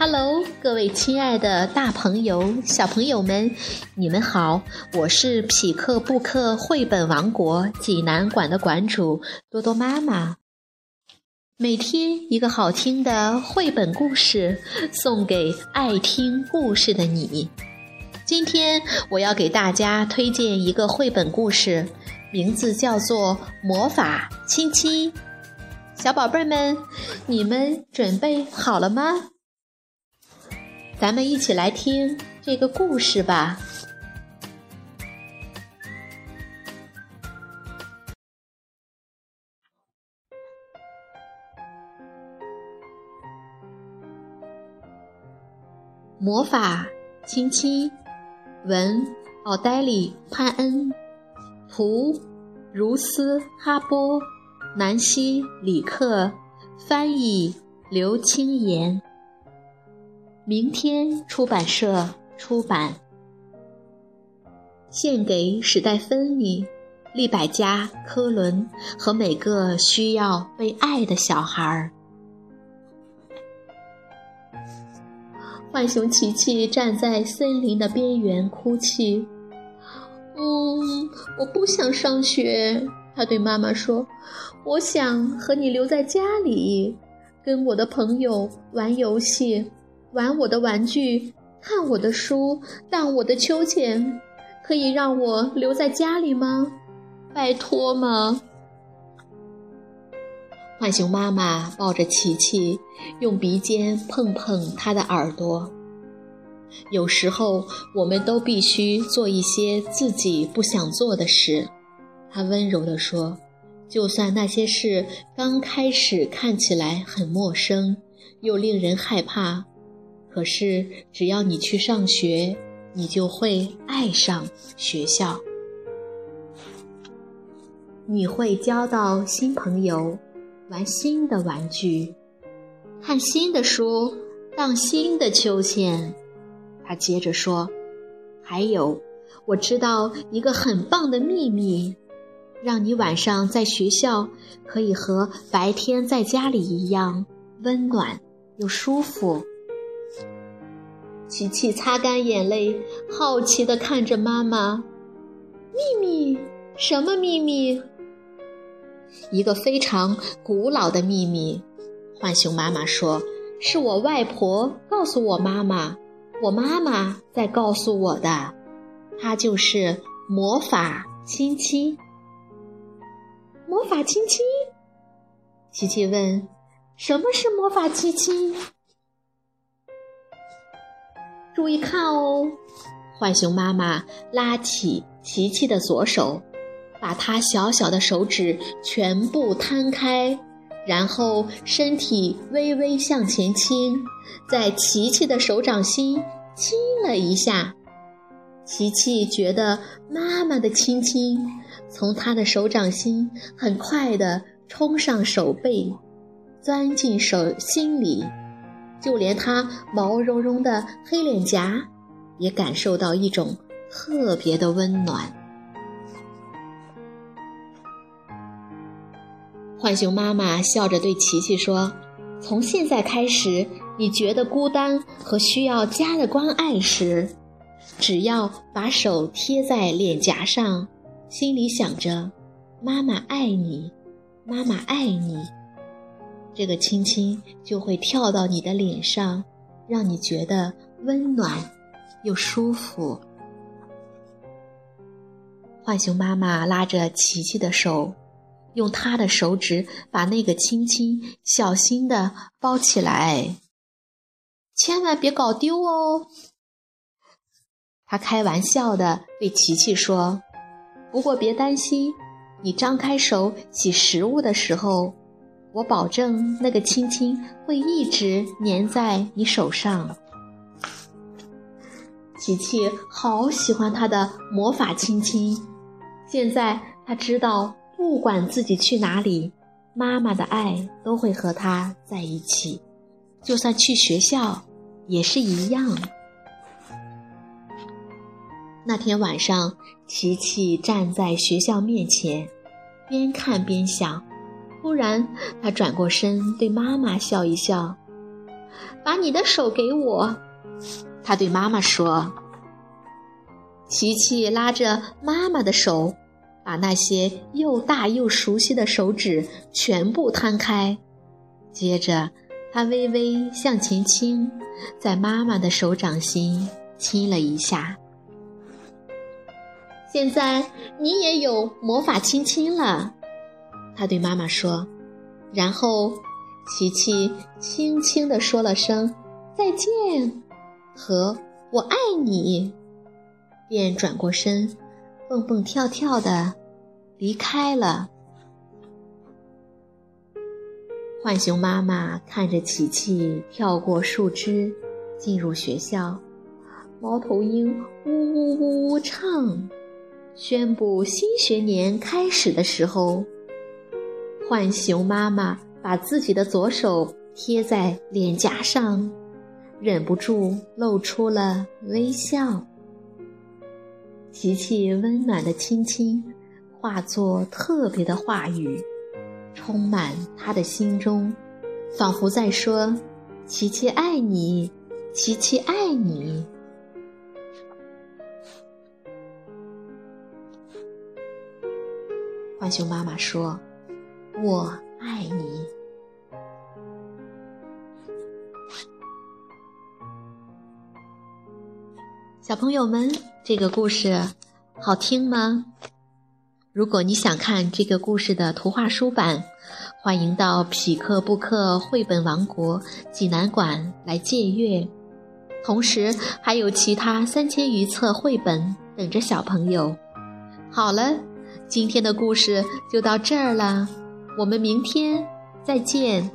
Hello，各位亲爱的大朋友、小朋友们，你们好！我是匹克布克绘本王国济南馆的馆主多多妈妈。每天一个好听的绘本故事，送给爱听故事的你。今天我要给大家推荐一个绘本故事，名字叫做《魔法亲亲》。小宝贝们，你们准备好了吗？咱们一起来听这个故事吧。魔法亲亲，文奥黛丽·潘恩，图如斯哈波，南希·里克，翻译刘清言。明天出版社出版，献给史黛芬妮、利百加、科伦和每个需要被爱的小孩儿。浣熊琪琪站在森林的边缘哭泣。嗯，我不想上学，他对妈妈说：“我想和你留在家里，跟我的朋友玩游戏。”玩我的玩具，看我的书，荡我的秋千，可以让我留在家里吗？拜托吗？浣熊妈妈抱着琪琪，用鼻尖碰碰他的耳朵。有时候，我们都必须做一些自己不想做的事，她温柔地说。就算那些事刚开始看起来很陌生，又令人害怕。可是，只要你去上学，你就会爱上学校。你会交到新朋友，玩新的玩具，看新的书，荡新的秋千。他接着说：“还有，我知道一个很棒的秘密，让你晚上在学校可以和白天在家里一样温暖又舒服。”琪琪擦干眼泪，好奇地看着妈妈。秘密？什么秘密？一个非常古老的秘密。浣熊妈妈说：“是我外婆告诉我妈妈，我妈妈再告诉我的。它就是魔法亲亲。”魔法亲亲？琪琪问：“什么是魔法亲亲？”注意看哦！浣熊妈妈拉起琪琪的左手，把她小小的手指全部摊开，然后身体微微向前倾，在琪琪的手掌心亲了一下。琪琪觉得妈妈的亲亲从她的手掌心很快地冲上手背，钻进手心里。就连他毛茸茸的黑脸颊，也感受到一种特别的温暖。浣熊妈妈笑着对琪琪说：“从现在开始，你觉得孤单和需要家的关爱时，只要把手贴在脸颊上，心里想着‘妈妈爱你，妈妈爱你’。”这个亲亲就会跳到你的脸上，让你觉得温暖又舒服。浣熊妈妈拉着琪琪的手，用她的手指把那个亲亲小心的包起来，千万别搞丢哦。她开玩笑的对琪琪说：“不过别担心，你张开手洗食物的时候。”我保证，那个亲亲会一直粘在你手上。琪琪好喜欢他的魔法亲亲，现在他知道，不管自己去哪里，妈妈的爱都会和他在一起，就算去学校也是一样。那天晚上，琪琪站在学校面前，边看边想。突然，他转过身对妈妈笑一笑：“把你的手给我。”他对妈妈说。琪琪拉着妈妈的手，把那些又大又熟悉的手指全部摊开，接着他微微向前倾，在妈妈的手掌心亲了一下。现在你也有魔法亲亲了，他对妈妈说。然后，琪琪轻轻地说了声“再见”和“我爱你”。便转过身，蹦蹦跳跳的离开了。浣熊妈妈看着琪琪跳过树枝，进入学校。猫头鹰呜呜呜呜唱，宣布新学年开始的时候，浣熊妈妈把自己的左手贴在脸颊上，忍不住露出了微笑。琪琪温暖的亲亲，化作特别的话语，充满他的心中，仿佛在说：“琪琪爱你，琪琪爱你。”浣熊妈妈说：“我爱你。”小朋友们。这个故事好听吗？如果你想看这个故事的图画书版，欢迎到匹克布克绘本王国济南馆来借阅。同时，还有其他三千余册绘本等着小朋友。好了，今天的故事就到这儿了，我们明天再见。